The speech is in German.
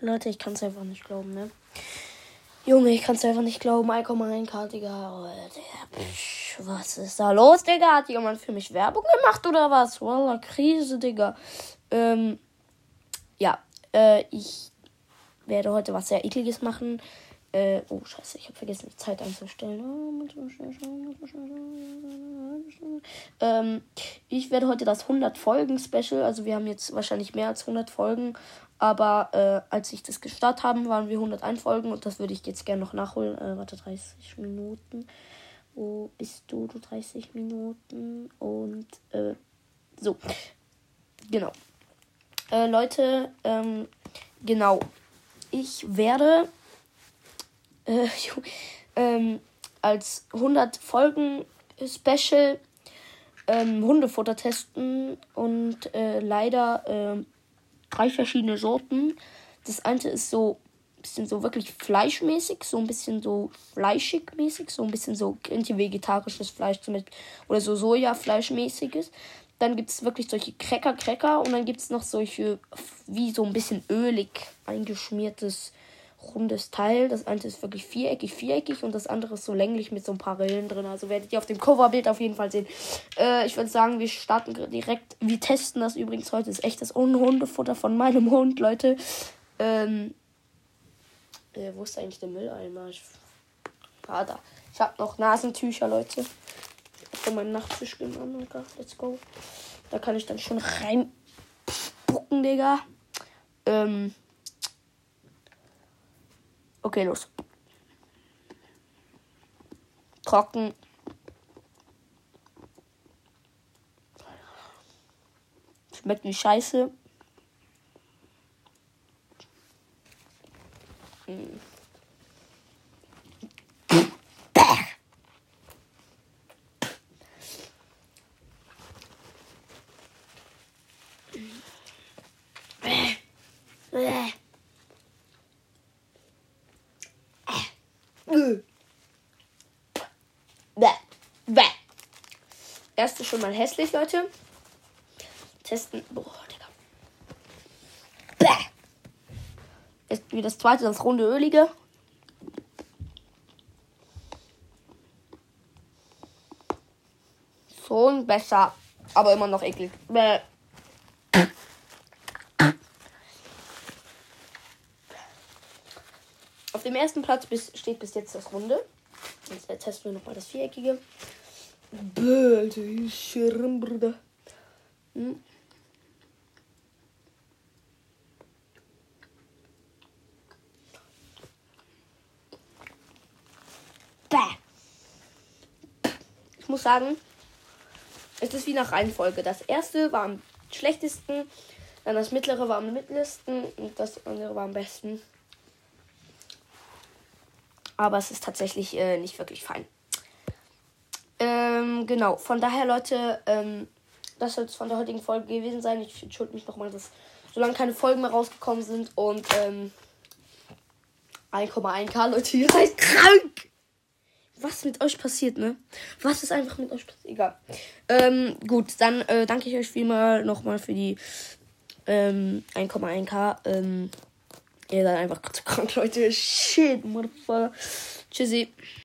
Leute, ich kann es einfach nicht glauben, ne? Junge, ich kann es einfach nicht glauben. 1,1k, Digga. Oh, Digga. Was ist da los, Digga? Hat jemand für mich Werbung gemacht oder was? Wallah, Krise, Digga. Ähm, ja, äh, ich werde heute was sehr ekliges machen. Äh, oh, scheiße, ich habe vergessen, die Zeit einzustellen. Ähm, ich werde heute das 100 Folgen Special, also wir haben jetzt wahrscheinlich mehr als 100 Folgen, aber äh, als ich das gestartet haben, waren wir 101 Folgen und das würde ich jetzt gerne noch nachholen. Äh, warte, 30 Minuten. Wo bist du, du 30 Minuten? Und äh, so. Genau. Äh, Leute, ähm, genau. Ich werde äh, ähm, als 100 Folgen Special ähm, Hundefutter testen und äh, leider äh, drei verschiedene Sorten. Das eine ist so ein bisschen so wirklich fleischmäßig, so ein bisschen so fleischig mäßig, so ein bisschen so vegetarisches Fleisch zum oder so Sojafleischmäßiges. Dann gibt es wirklich solche Cracker, Cracker und dann gibt es noch solche wie so ein bisschen ölig eingeschmiertes rundes Teil. Das eine ist wirklich viereckig, viereckig und das andere ist so länglich mit so ein paar Rillen drin. Also werdet ihr auf dem Coverbild auf jeden Fall sehen. Äh, ich würde sagen, wir starten direkt. Wir testen das übrigens heute. Das ist echtes Hundefutter von meinem Hund, Leute. Ähm, äh, wo ist eigentlich der Mülleimer? Ich, ah, da. Ich habe noch Nasentücher, Leute. Ich habe meinen Nachttisch genommen. Let's go. Da kann ich dann schon rein spucken, Digga. Ähm, Okay, los. Trocken. Schmeckt wie Scheiße. Hm. Erste schon mal hässlich, Leute. Testen. Boah, Digga. Bäh. Jetzt wie das zweite, das runde Ölige. Schon besser. Aber immer noch eklig. Bäh. Auf dem ersten Platz steht bis jetzt das Runde. Jetzt testen wir nochmal das Viereckige. Bäh, Alter, wie schirm, Bruder. Hm? Bäh. Ich muss sagen, es ist wie nach Reihenfolge. Das erste war am schlechtesten, dann das mittlere war am mittlesten und das andere war am besten. Aber es ist tatsächlich äh, nicht wirklich fein. Ähm, genau, von daher, Leute, ähm, das soll es von der heutigen Folge gewesen sein. Ich entschuldige mich nochmal, dass solange keine Folgen mehr rausgekommen sind und ähm, 1,1k, Leute, ihr seid krank! Was mit euch passiert, ne? Was ist einfach mit euch passiert? Egal. Ähm, gut, dann äh, danke ich euch vielmal nochmal für die ähm, 1,1k. Ähm, ihr seid einfach zu krank, Leute. Shit, Motherfucker. Tschüssi.